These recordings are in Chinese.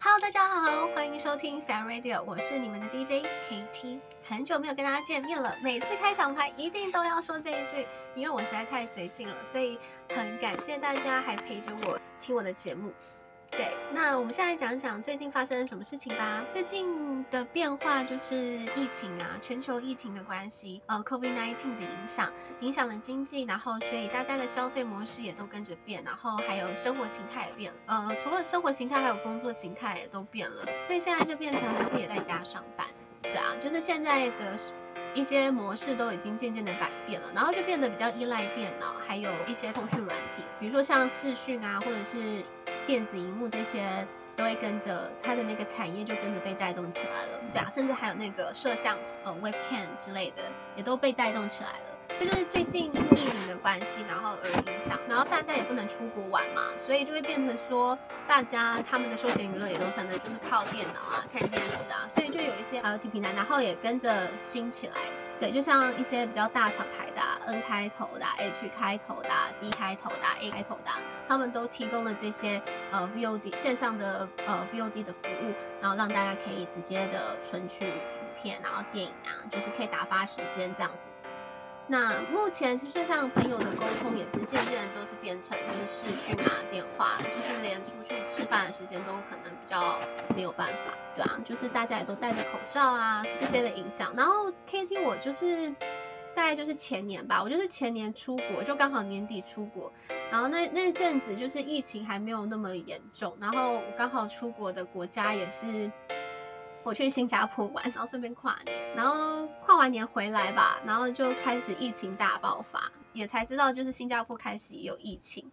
Hello，大家好，欢迎收听 Fan Radio，我是你们的 DJ KT。很久没有跟大家见面了，每次开场牌一定都要说这一句，因为我实在太随性了，所以很感谢大家还陪着我听我的节目。对，那我们现在讲一讲最近发生了什么事情吧。最近的变化就是疫情啊，全球疫情的关系，呃，COVID-19 的影响，影响了经济，然后所以大家的消费模式也都跟着变，然后还有生活形态也变了。呃，除了生活形态，还有工作形态也都变了，所以现在就变成自己也在家上班。对啊，就是现在的一些模式都已经渐渐的改变了，然后就变得比较依赖电脑，还有一些通讯软体，比如说像视讯啊，或者是。电子荧幕这些都会跟着它的那个产业就跟着被带动起来了，对啊，甚至还有那个摄像头呃 webcam 之类的也都被带动起来了。就是最近疫情的关系，然后而影响，然后大家也不能出国玩嘛，所以就会变成说大家他们的休闲娱乐也都可能就是靠电脑啊、看电视啊，所以就有一些 IoT 平台，然后也跟着兴起来。对，就像一些比较大厂牌的、N 开头的、H 开头的、D 开头的、A 开头的、他们都提供了这些呃 VOD 线上的呃 VOD 的服务，然后让大家可以直接的存取影片，然后电影啊，就是可以打发时间这样子。那目前其实像朋友的沟通也是渐渐的都是变成就是视讯啊、电话，就是连出去吃饭的时间都可能比较没有办法，对啊，就是大家也都戴着口罩啊这些的影响。然后 KT 我就是大概就是前年吧，我就是前年出国，就刚好年底出国，然后那那阵子就是疫情还没有那么严重，然后刚好出国的国家也是。我去新加坡玩，然后顺便跨年，然后跨完年回来吧，然后就开始疫情大爆发，也才知道就是新加坡开始有疫情，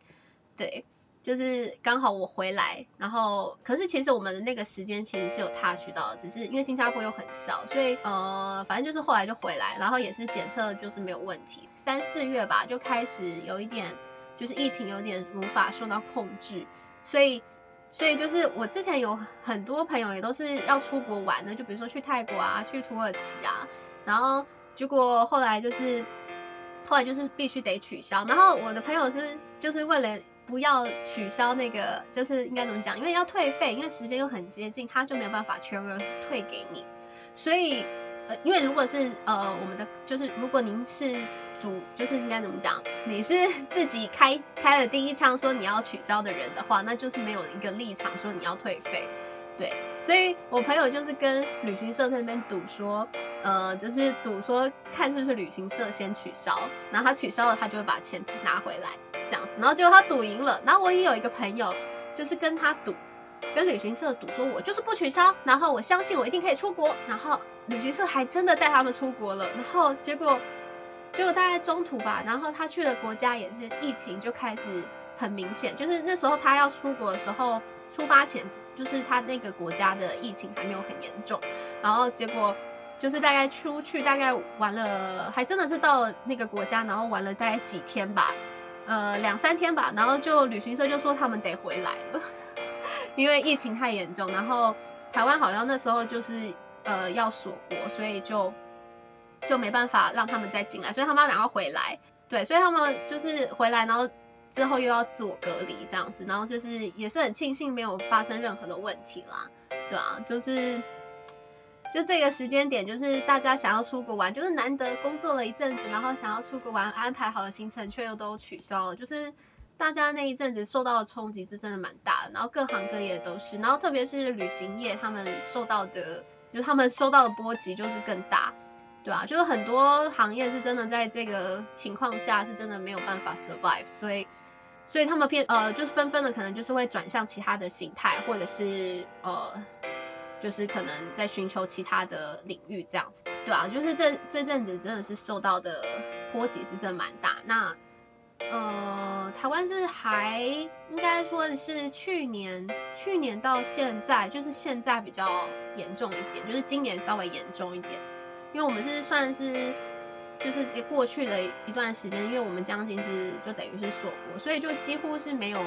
对，就是刚好我回来，然后可是其实我们的那个时间其实是有 touch 到的，只是因为新加坡又很小，所以呃反正就是后来就回来，然后也是检测就是没有问题，三四月吧就开始有一点就是疫情有点无法受到控制，所以。所以就是我之前有很多朋友也都是要出国玩的，就比如说去泰国啊，去土耳其啊，然后结果后来就是后来就是必须得取消。然后我的朋友是就是为了不要取消那个，就是应该怎么讲？因为要退费，因为时间又很接近，他就没有办法全额退给你。所以呃，因为如果是呃我们的就是如果您是。主就是应该怎么讲？你是自己开开了第一枪说你要取消的人的话，那就是没有一个立场说你要退费，对。所以我朋友就是跟旅行社那边赌说，呃，就是赌说看是不是旅行社先取消，然后他取消了，他就会把钱拿回来这样子。然后结果他赌赢了，然后我也有一个朋友就是跟他赌，跟旅行社赌说，我就是不取消，然后我相信我一定可以出国，然后旅行社还真的带他们出国了，然后结果。结果大概中途吧，然后他去的国家也是疫情就开始很明显，就是那时候他要出国的时候，出发前就是他那个国家的疫情还没有很严重，然后结果就是大概出去大概玩了，还真的是到那个国家，然后玩了大概几天吧，呃两三天吧，然后就旅行社就说他们得回来了，因为疫情太严重，然后台湾好像那时候就是呃要锁国，所以就。就没办法让他们再进来，所以他们要赶快回来。对，所以他们就是回来，然后之后又要自我隔离这样子，然后就是也是很庆幸没有发生任何的问题啦。对啊，就是就这个时间点，就是大家想要出国玩，就是难得工作了一阵子，然后想要出国玩，安排好的行程却又都取消了，就是大家那一阵子受到的冲击是真的蛮大的，然后各行各业都是，然后特别是旅行业，他们受到的，就他们受到的波及就是更大。对啊，就是很多行业是真的在这个情况下是真的没有办法 survive，所以，所以他们偏呃就是纷纷的可能就是会转向其他的形态，或者是呃就是可能在寻求其他的领域这样子，对啊，就是这这阵子真的是受到的波及是真蛮大。那呃台湾是还应该说是去年去年到现在就是现在比较严重一点，就是今年稍微严重一点。因为我们是算是就是过去的一段时间，因为我们将近是就等于是锁国，所以就几乎是没有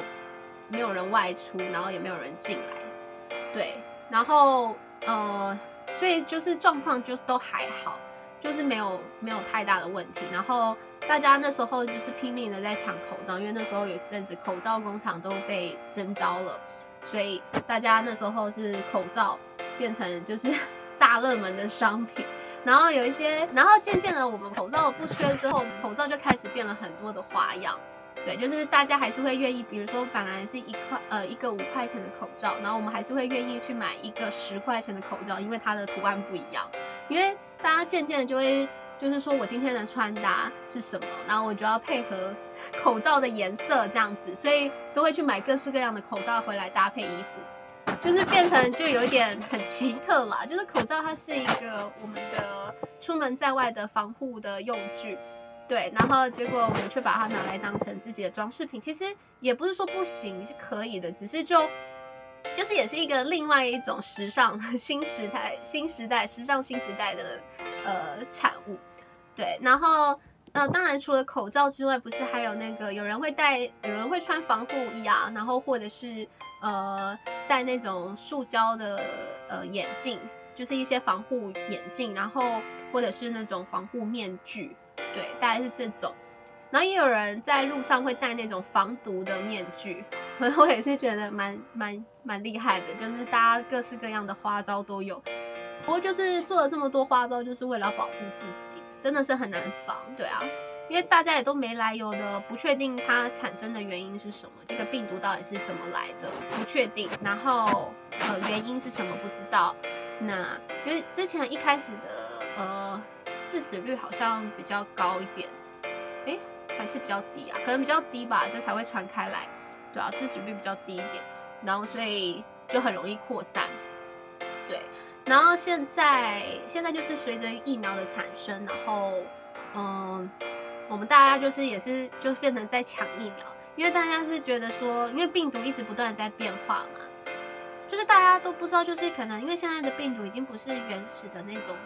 没有人外出，然后也没有人进来，对，然后呃，所以就是状况就都还好，就是没有没有太大的问题。然后大家那时候就是拼命的在抢口罩，因为那时候有阵子口罩工厂都被征召了，所以大家那时候是口罩变成就是 大热门的商品。然后有一些，然后渐渐的我们口罩不缺之后，口罩就开始变了很多的花样。对，就是大家还是会愿意，比如说本来是一块呃一个五块钱的口罩，然后我们还是会愿意去买一个十块钱的口罩，因为它的图案不一样。因为大家渐渐的就会就是说我今天的穿搭是什么，然后我就要配合口罩的颜色这样子，所以都会去买各式各样的口罩回来搭配衣服，就是变成就有点很奇特啦。就是口罩它是一个我们的出门在外的防护的用具。对，然后结果我们却把它拿来当成自己的装饰品，其实也不是说不行，是可以的，只是就就是也是一个另外一种时尚 新时代、新时代时尚新时代的呃产物。对，然后呃当然除了口罩之外，不是还有那个有人会戴，有人会穿防护衣啊，然后或者是呃戴那种塑胶的呃眼镜，就是一些防护眼镜，然后或者是那种防护面具。对，大概是这种，然后也有人在路上会戴那种防毒的面具，我 我也是觉得蛮蛮蛮厉害的，就是大家各式各样的花招都有。不过就是做了这么多花招，就是为了保护自己，真的是很难防，对啊，因为大家也都没来由的，不确定它产生的原因是什么，这个病毒到底是怎么来的，不确定，然后呃原因是什么不知道，那因为之前一开始的呃。致死率好像比较高一点，诶，还是比较低啊？可能比较低吧，就才会传开来，对啊，致死率比较低一点，然后所以就很容易扩散，对。然后现在现在就是随着疫苗的产生，然后嗯，我们大家就是也是就变成在抢疫苗，因为大家是觉得说，因为病毒一直不断在变化嘛，就是大家都不知道，就是可能因为现在的病毒已经不是原始的那种。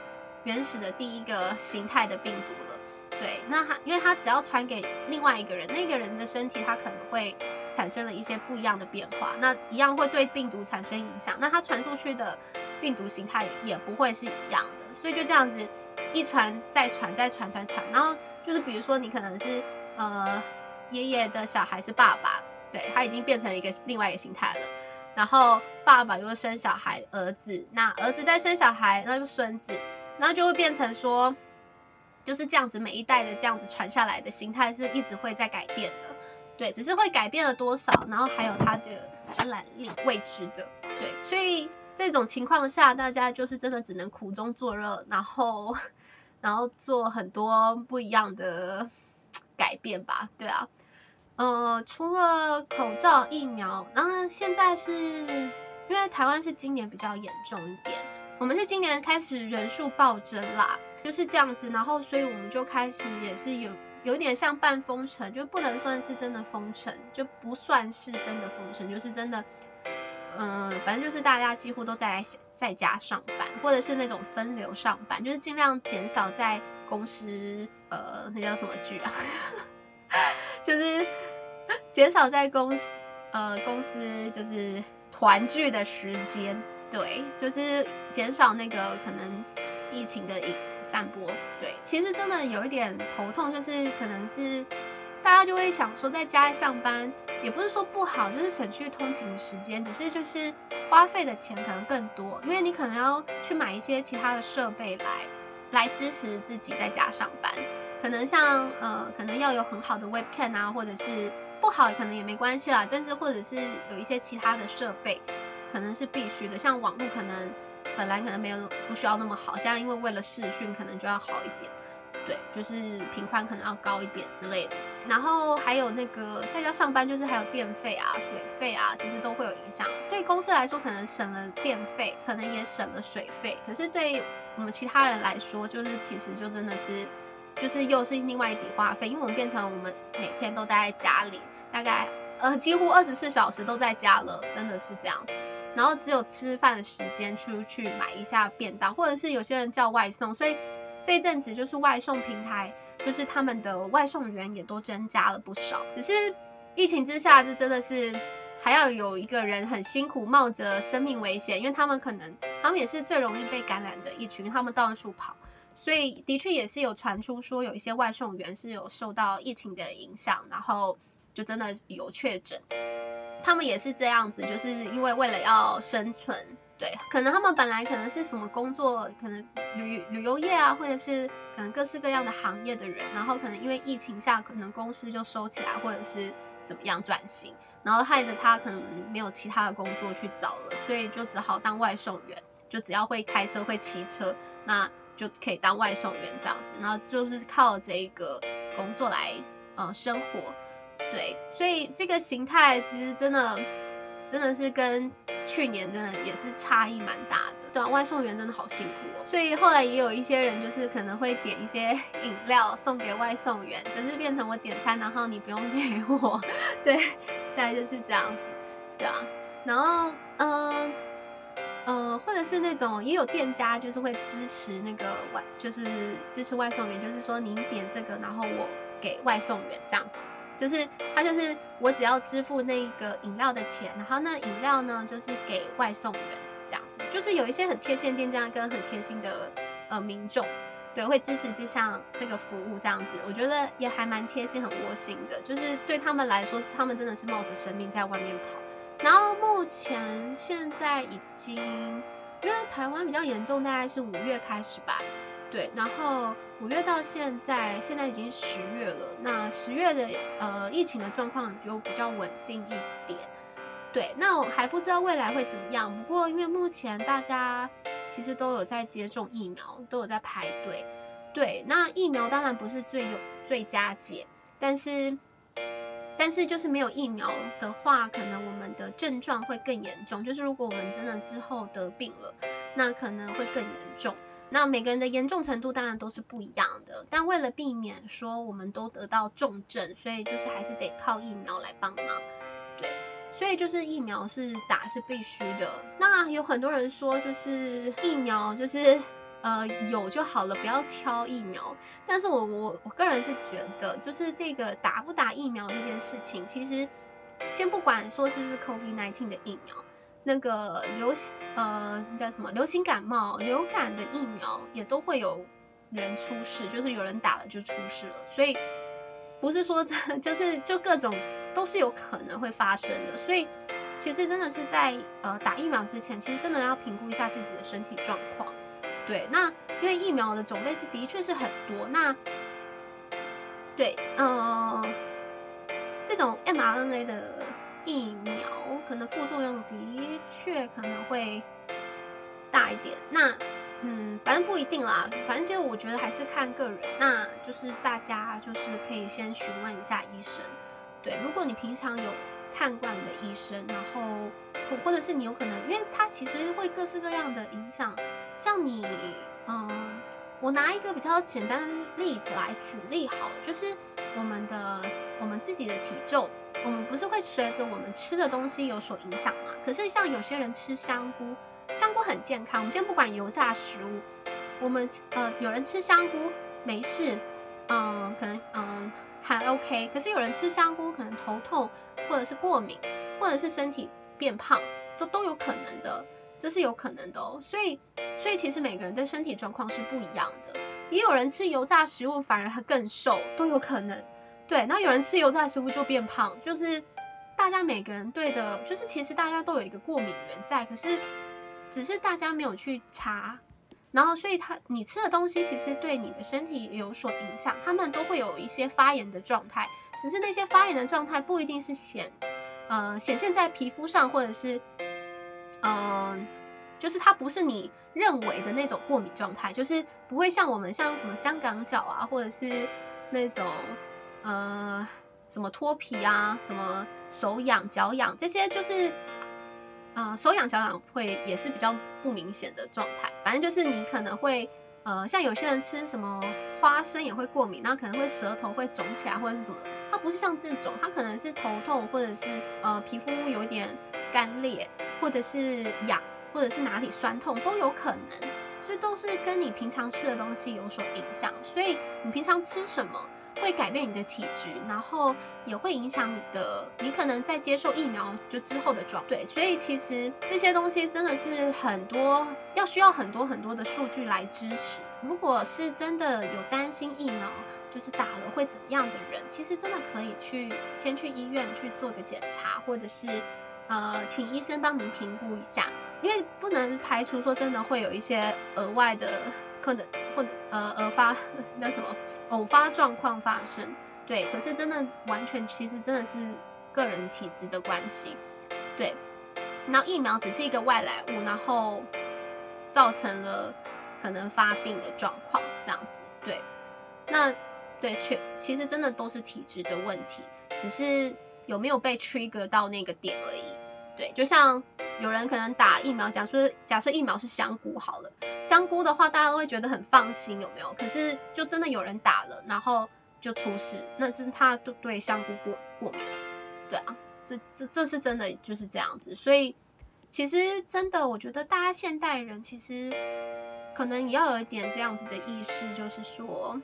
原始的第一个 形态的病毒了，对，那它因为它只要传给另外一个人，那个人的身体它可能会产生了一些不一样的变化，那一样会对病毒产生影响，那它传出去的病毒形态也不会是一样的，所以就这样子一传再传再传传传，然后就是比如说你可能是呃爷爷的小孩是爸爸，对，他已经变成一个另外一个形态了，然后爸爸又生小孩儿子，那儿子再生小孩，那就孙子。然后就会变成说，就是这样子，每一代的这样子传下来的形态是一直会在改变的，对，只是会改变了多少，然后还有它的传染力未知的，对，所以这种情况下，大家就是真的只能苦中作乐，然后然后做很多不一样的 改变吧，对啊，呃，除了口罩、疫苗，然后现在是因为台湾是今年比较严重一点。我们是今年开始人数暴增啦，就是这样子，然后所以我们就开始也是有有点像半封城，就不能算是真的封城，就不算是真的封城，就是真的，嗯，反正就是大家几乎都在在家上班，或者是那种分流上班，就是尽量减少在公司，呃，那叫什么剧啊？就是 减少在公司，呃，公司就是团聚的时间。对，就是减少那个可能疫情的散播。对，其实真的有一点头痛，就是可能是大家就会想说，在家上班也不是说不好，就是省去通勤时间，只是就是花费的钱可能更多，因为你可能要去买一些其他的设备来来支持自己在家上班，可能像呃，可能要有很好的 webcam 啊，或者是不好可能也没关系啦，但是或者是有一些其他的设备。可能是必须的，像网络可能本来可能没有不需要那么好，现在因为为了视讯可能就要好一点，对，就是频宽可能要高一点之类的。然后还有那个在家上班，就是还有电费啊、水费啊，其实都会有影响。对公司来说可能省了电费，可能也省了水费，可是对我们其他人来说，就是其实就真的是就是又是另外一笔花费，因为我们变成我们每天都待在家里，大概呃几乎二十四小时都在家了，真的是这样。然后只有吃饭的时间出去买一下便当，或者是有些人叫外送，所以这阵子就是外送平台，就是他们的外送员也都增加了不少。只是疫情之下，这真的是还要有一个人很辛苦，冒着生命危险，因为他们可能他们也是最容易被感染的一群，他们到处跑，所以的确也是有传出说有一些外送员是有受到疫情的影响，然后就真的有确诊。他们也是这样子，就是因为为了要生存，对，可能他们本来可能是什么工作，可能旅旅游业啊，或者是可能各式各样的行业的人，然后可能因为疫情下，可能公司就收起来，或者是怎么样转型，然后害得他可能没有其他的工作去找了，所以就只好当外送员，就只要会开车会骑车，那就可以当外送员这样子，然后就是靠这个工作来呃生活。对，所以这个形态其实真的真的是跟去年真的也是差异蛮大的。对啊，外送员真的好辛苦哦。所以后来也有一些人就是可能会点一些 饮料送给外送员，就是变成我点餐，然后你不用给我。对，大概就是这样子。对啊，然后嗯呃，或者是那种也有店家就是会支持那个外，就是支持外送员，就是说您点这个，然后我给外送员这样子。就是他就是我只要支付那个饮料的钱，然后那饮料呢就是给外送员这样子，就是有一些很贴心的店家跟很贴心的呃民众，对，会支持这项这个服务这样子，我觉得也还蛮贴心很窝心的，就是对他们来说是他们真的是冒着生命在外面跑。然后目前现在已经因为台湾比较严重，大概是五月开始吧。对，然后五月到现在，现在已经十月了。那十月的呃疫情的状况就比较稳定一点。对，那我还不知道未来会怎么样。不过因为目前大家其实都有在接种疫苗，都有在排队。对，那疫苗当然不是最有最佳解，但是但是就是没有疫苗的话，可能我们的症状会更严重。就是如果我们真的之后得病了，那可能会更严重。那每个人的严重程度当然都是不一样的，但为了避免说我们都得到重症，所以就是还是得靠疫苗来帮忙，对，所以就是疫苗是打是必须的。那有很多人说就是疫苗就是呃有就好了，不要挑疫苗。但是我我我个人是觉得，就是这个打不打疫苗这件事情，其实先不管说是不是 COVID-19 的疫苗。那个流行呃叫什么流行感冒、流感的疫苗也都会有人出事，就是有人打了就出事了，所以不是说这 就是就各种都是有可能会发生的，所以其实真的是在呃打疫苗之前，其实真的要评估一下自己的身体状况。对，那因为疫苗的种类是的确是很多，那对呃这种 mRNA 的。疫苗可能副作用的确可能会大一点，那嗯，反正不一定啦，反正其实我觉得还是看个人，那就是大家就是可以先询问一下医生，对，如果你平常有看惯的医生，然后或者是你有可能，因为它其实会各式各样的影响，像你嗯，我拿一个比较简单的例子来举例好了，就是我们的我们自己的体重。我们不是会随着我们吃的东西有所影响吗？可是像有些人吃香菇，香菇很健康。我们先不管油炸食物，我们呃有人吃香菇没事，嗯、呃，可能嗯、呃、还 OK。可是有人吃香菇可能头痛，或者是过敏，或者是身体变胖，都都有可能的，这是有可能的哦。所以所以其实每个人对身体状况是不一样的，也有人吃油炸食物反而还更瘦，都有可能。对，那有人吃油炸食物就变胖，就是大家每个人对的，就是其实大家都有一个过敏源在，可是只是大家没有去查，然后所以他你吃的东西其实对你的身体也有所影响，他们都会有一些发炎的状态，只是那些发炎的状态不一定是显呃显现在皮肤上，或者是嗯、就是它不是你认为的那种过敏状态，就是不会像我们像什么香港脚啊，或者是那种。呃，什么脱皮啊，什么手痒、脚痒，这些就是，呃，手痒、脚痒会也是比较不明显的状态。反正就是你可能会，呃，像有些人吃什么花生也会过敏，那可能会舌头会肿起来或者是什么。它不是像这种，它可能是头痛，或者是呃皮肤有一点干裂，或者是痒，或者是哪里酸痛都有可能。所以都是跟你平常吃的东西有所影响。所以你平常吃什么？会改变你的体质，然后也会影响你的，你可能在接受疫苗就之后的状。对，所以其实这些东西真的是很多，要需要很多很多的数据来支持。如果是真的有担心疫苗就是打了会怎么样的人，其实真的可以去先去医院去做个检查，或者是呃请医生帮您评估一下，因为不能排除说真的会有一些额外的可能或者呃偶发 那什么偶发状况发生，对，可是真的完全其实真的是个人体质的关系，对，然后疫苗只是一个外来物，然后造成了可能发病的状况这样子，对，那。对，确其实真的都是体质的问题，只是有没有被 trigger 到那个点而已。对，就像有人可能打疫苗，假设假设疫苗是香菇好了，香菇的话大家都会觉得很放心，有没有？可是就真的有人打了，然后就出事，那就是他对对香菇过过敏。对啊，这这这是真的就是这样子。所以其实真的，我觉得大家现代人其实可能也要有一点这样子的意识，就是说。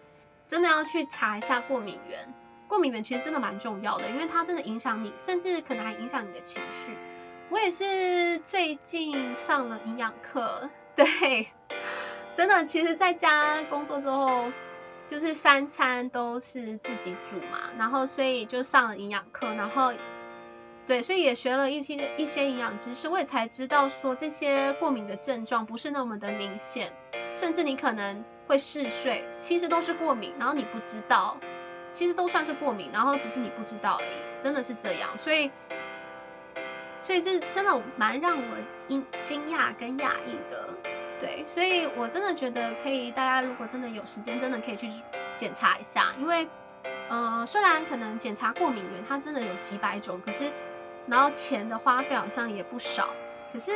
真的要去查一下过敏源，过敏源其实真的蛮重要的，因为它真的影响你，甚至可能还影响你的情绪。我也是最近上了营养课，对，真的，其实在家工作之后，就是三餐都是自己煮嘛，然后所以就上了营养课，然后对，所以也学了一些一些营养知识，我也才知道说这些过敏的症状不是那么的明显，甚至你可能。会嗜睡，其实都是过敏，然后你不知道，其实都算是过敏，然后只是你不知道而已，真的是这样，所以，所以这真的蛮让我惊惊讶跟讶异的，对，所以我真的觉得可以，大家如果真的有时间，真的可以去检查一下，因为，呃，虽然可能检查过敏源它真的有几百种，可是，然后钱的花费好像也不少，可是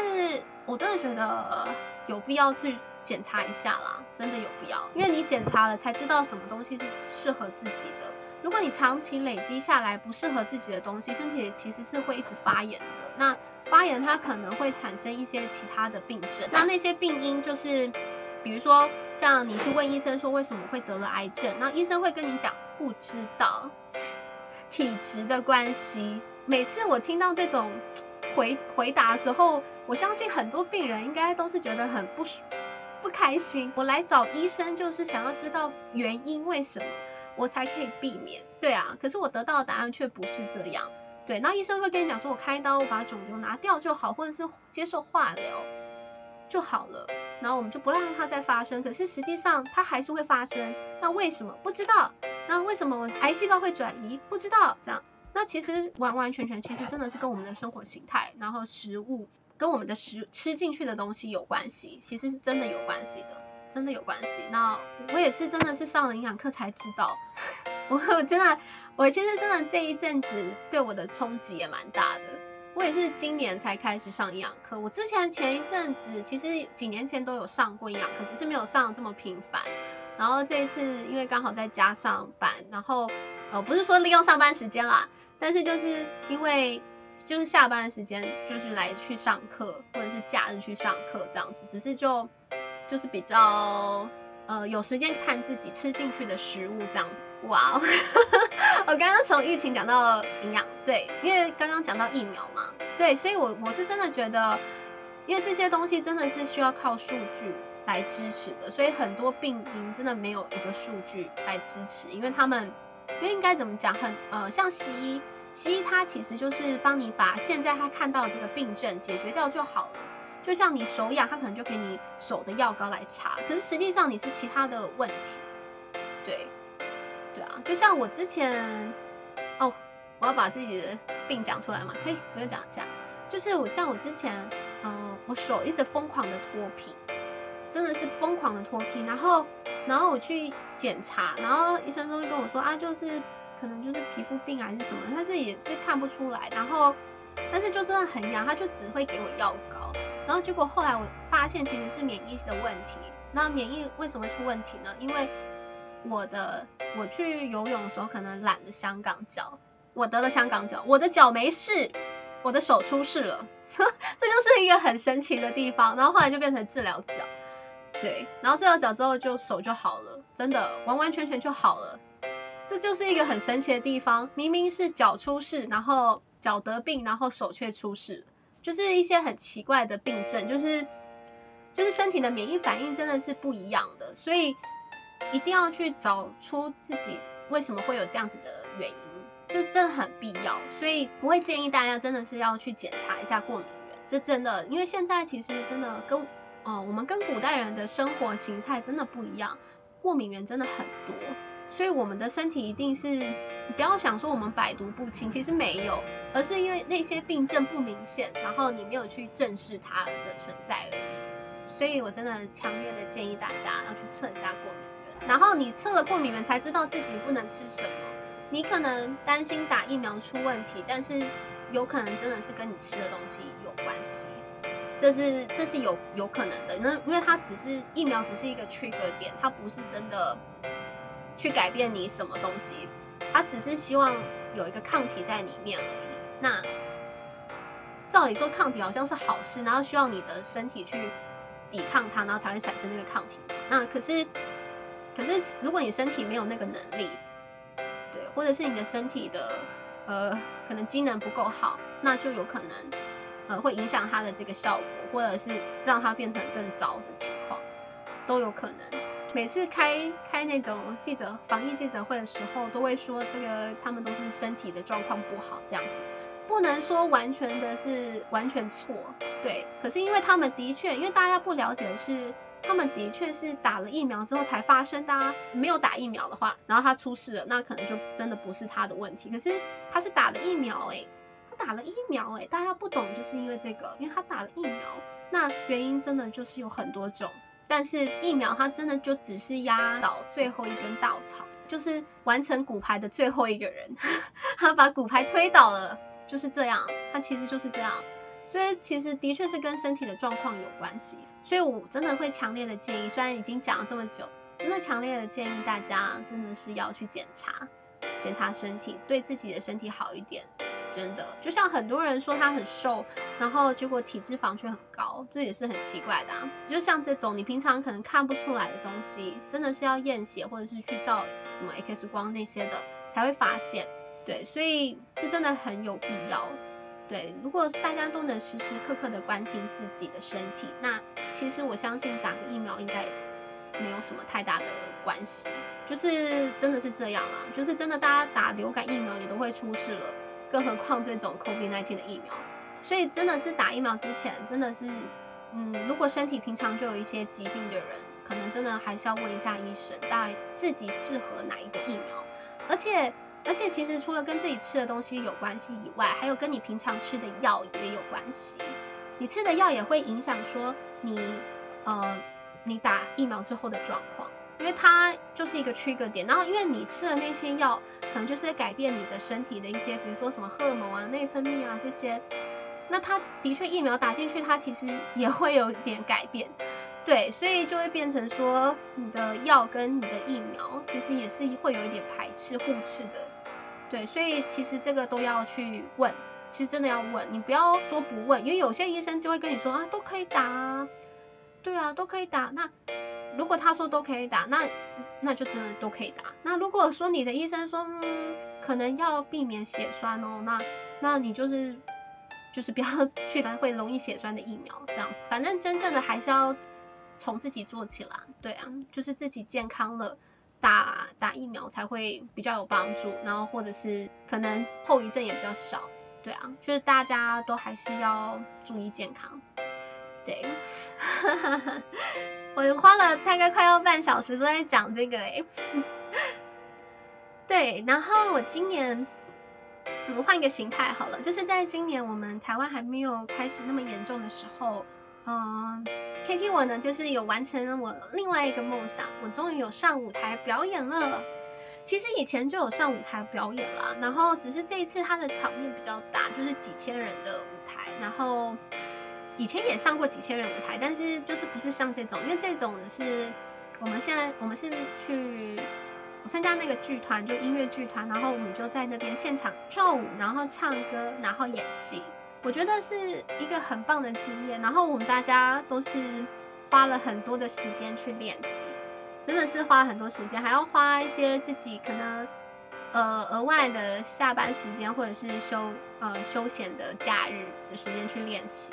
我真的觉得有必要去。检查一下啦，真的有必要，因为你检查了才知道什么东西是适合自己的。如果你长期累积下来不适合自己的东西，身体其实是会一直发炎的。那发炎它可能会产生一些其他的病症，那那些病因就是，比如说像你去问医生说为什么会得了癌症，那医生会跟你讲不知道，体质的关系。每次我听到这种回回答的时候，我相信很多病人应该都是觉得很不舒。不开心，我来找医生就是想要知道原因，为什么我才可以避免？对啊，可是我得到的答案却不是这样。对，那医生会跟你讲说，我开刀，我把肿瘤拿掉就好，或者是接受化疗就好了，然后我们就不让它再发生。可是实际上它还是会发生，那为什么？不知道。那为什么癌细胞会转移？不知道。这样，那其实完完全全，其实真的是跟我们的生活形态，然后食物。跟我们的食吃进去的东西有关系，其实是真的有关系的，真的有关系。那我也是真的是上了营养课才知道，我我真的，我其实真的这一阵子对我的冲击也蛮大的。我也是今年才开始上营养课，我之前前一阵子其实几年前都有上过营养课，只是没有上这么频繁。然后这一次因为刚好在家上班，然后呃不是说利用上班时间啦，但是就是因为。就是下班的时间，就是来去上课，或者是假日去上课这样子，只是就就是比较呃有时间看自己吃进去的食物这样子。哇，我刚刚从疫情讲到营养，对，因为刚刚讲到疫苗嘛，对，所以我我是真的觉得，因为这些东西真的是需要靠数据来支持的，所以很多病因真的没有一个数据来支持，因为他们因为应该怎么讲，很呃像西医。西医它其实就是帮你把现在他看到这个病症解决掉就好了，就像你手痒，他可能就给你手的药膏来擦，可是实际上你是其他的问题，对，对啊，就像我之前，哦，我要把自己的病讲出来嘛，可以，我就讲一下，就是我像我之前，嗯、我手一直疯狂的脱皮，真的是疯狂的脱皮，然后，然后我去检查，然后医生都会跟我说啊，就是。可能就是皮肤病还是什么，但是也是看不出来。然后，但是就真的很痒，他就只会给我药。然后结果后来我发现其实是免疫的问题。那免疫为什么会出问题呢？因为我的我去游泳的时候可能染了香港脚，我得了香港脚，我的脚没事，我的手出事了。这就是一个很神奇的地方。然后后来就变成治疗脚，对，然后治疗脚之后就手就好了，真的完完全全就好了。这就是一个很神奇的地方，明明是脚出事，然后脚得病，然后手却出事了，就是一些很奇怪的病症，就是就是身体的免疫反应真的是不一样的，所以一定要去找出自己为什么会有这样子的原因，这真的很必要。所以我会建议大家真的是要去检查一下过敏源，这真的，因为现在其实真的跟呃我们跟古代人的生活形态真的不一样，过敏源真的很多，所以我们的身体一定是，你不要想说我们百毒不侵，其实没有，而是因为那些病症不明显，然后你没有去正视它的存在而已。所以我真的强烈的建议大家要去测一下过敏源，然后你测了过敏源才知道自己不能吃什么。你可能担心打疫苗出问题，但是有可能真的是跟你吃的东西有关系，这是这是有有可能的。那因为它只是疫苗，只是一个 trigger 点，它不是真的去改变你什么东西，它只是希望有一个抗体在里面而已。那照理说抗体好像是好事，然后需要你的身体去。抵抗它，然后才会产生那个抗体。那可是，可是如果你身体没有那个能力，对，或者是你的身体的呃可能机能不够好，那就有可能呃会影响它的这个效果，或者是让它变成更糟的情况，都有可能。每次开开那种记者防疫记者会的时候，都会说这个他们都是身体的状况不好这样子。不能说完全的是完全错，对。可是因为他们的确，因为大家不了解的是，他们的确是打了疫苗之后才发生的啊。没有打疫苗的话，然后他出事了，那可能就真的不是他的问题。可是他是打了疫苗诶，他打了疫苗诶，大家不懂就是因为这个，因为他打了疫苗，那原因真的就是有很多种。但是疫苗它真的就只是压倒最后一根稻草，就是完成骨牌的最后一个人，他把骨牌推倒了。就是这样，它其实就是这样，所以其实的确是跟身体的状况有关系，所以我真的会强烈的建议，虽然已经讲了这么久，真的强烈的建议大家真的是要去检查，检查身体，对自己的身体好一点，真的，就像很多人说他很瘦，然后结果体脂肪却很高，这也是很奇怪的啊。就像这种你平常可能看不出来的东西，真的是要验血或者是去照什么 X 光那些的才会发现。对，所以这真的很有必要。对，如果大家都能时时刻刻的关心自己的身体，那其实我相信打个疫苗应该没有什么太大的关系。就是真的是这样啦，就是真的大家打流感疫苗也都会出事了，更何况这种 COVID-19 的疫苗。所以真的是打疫苗之前，真的是，嗯，如果身体平常就有一些疾病的人，可能真的还是要问一下医生，大概自己适合哪一个疫苗，而且。而且其实除了跟自己吃的东西有关系以外，还有跟你平常吃的药也有关系。你吃的药也会影响说你呃你打疫苗之后的状况，因为它就是一个 trigger 点。然后因为你吃的那些药，可能就是改变你的身体的一些，比如说什么荷尔蒙啊、内分泌啊这些。那它的确疫苗打进去，它其实也会有点改变。对，所以就会变成说你的药跟你的疫苗其实也是会有一点排斥互斥的。对，所以其实这个都要去问，其实真的要问，你不要说不问，因为有些医生就会跟你说啊，都可以打啊，对啊，都可以打。那如果他说都可以打，那那就真的都可以打。那如果说你的医生说，嗯，可能要避免血栓哦，那那你就是就是不要去打会容易血栓的疫苗，这样。反正真正的还是要从自己做起啦，对啊，就是自己健康了。打打疫苗才会比较有帮助，然后或者是可能后遗症也比较少，对啊，就是大家都还是要注意健康。对，我花了大概快要半小时都在讲这个诶。对，然后我今年我们换一个形态好了，就是在今年我们台湾还没有开始那么严重的时候，嗯。KT 我呢，就是有完成了我另外一个梦想，我终于有上舞台表演了。其实以前就有上舞台表演啦，然后只是这一次它的场面比较大，就是几千人的舞台。然后以前也上过几千人舞台，但是就是不是像这种，因为这种是我们现在我们是去参加那个剧团，就音乐剧团，然后我们就在那边现场跳舞，然后唱歌，然后演戏。我觉得是一个很棒的经验，然后我们大家都是花了很多的时间去练习，真的是花了很多时间，还要花一些自己可能呃额外的下班时间或者是休呃休闲的假日的时间去练习，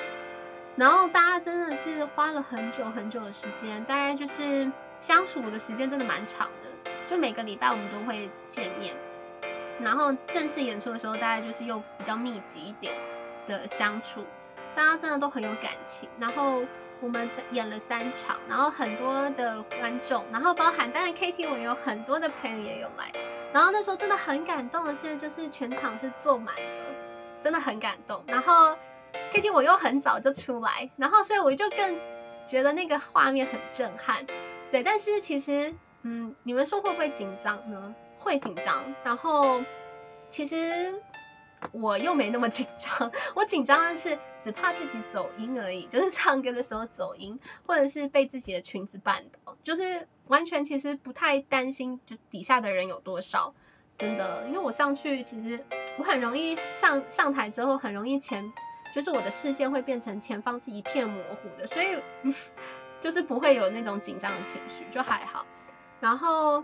然后大家真的是花了很久很久的时间，大概就是相处的时间真的蛮长的，就每个礼拜我们都会见面，然后正式演出的时候，大概就是又比较密集一点的相处，大家真的都很有感情，然后我们演了三场，然后很多的观众，然后包含当然 KT 我有很多的朋友也有来，然后那时候真的很感动的是，就是全场是坐满的，真的很感动，然后 KT 我又很早就出来，然后所以我就更觉得那个画面很震撼。对，但是其实，嗯，你们说会不会紧张呢？会紧张。然后，其实我又没那么紧张。我紧张的是只怕自己走音而已，就是唱歌的时候走音，或者是被自己的裙子绊倒，就是完全其实不太担心，就底下的人有多少。真的，因为我上去，其实我很容易上上台之后，很容易前，就是我的视线会变成前方是一片模糊的，所以。就是不会有那种紧张的情绪，就还好。然后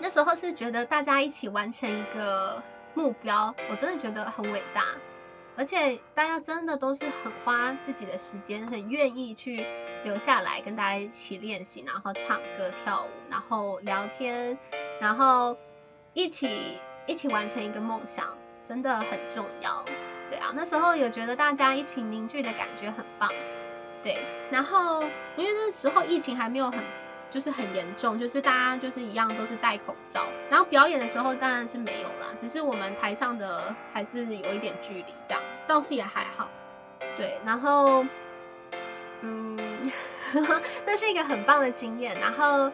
那时候是觉得大家一起完成一个目标，我真的觉得很伟大。而且大家真的都是很花自己的时间，很愿意去留下来跟大家一起练习，然后唱歌跳舞，然后聊天，然后一起一起完成一个梦想，真的很重要。对啊，那时候有觉得大家一起凝聚的感觉很棒。对，然后因为那时候疫情还没有很，就是很严重，就是大家就是一样都是戴口罩，然后表演的时候当然是没有啦，只是我们台上的还是有一点距离这样，倒是也还好。对，然后，嗯，那是一个很棒的经验，然后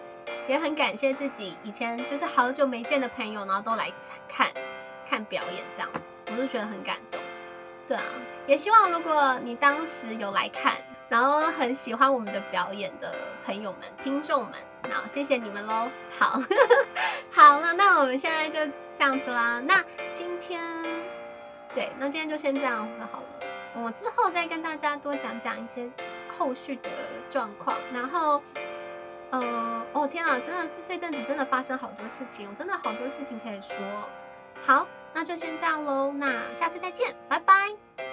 也很感谢自己以前就是好久没见的朋友，然后都来看看表演这样，我就觉得很感动。对啊，也希望如果你当时有来看。然后很喜欢我们的表演的朋友们、听众们，好，谢谢你们喽。好，好了，那我们现在就这样子啦。那今天，对，那今天就先这样子好了。我之后再跟大家多讲讲一些后续的状况。然后，呃，哦天啊，真的这阵子真的发生好多事情，我真的好多事情可以说。好，那就先这样喽。那下次再见，拜拜。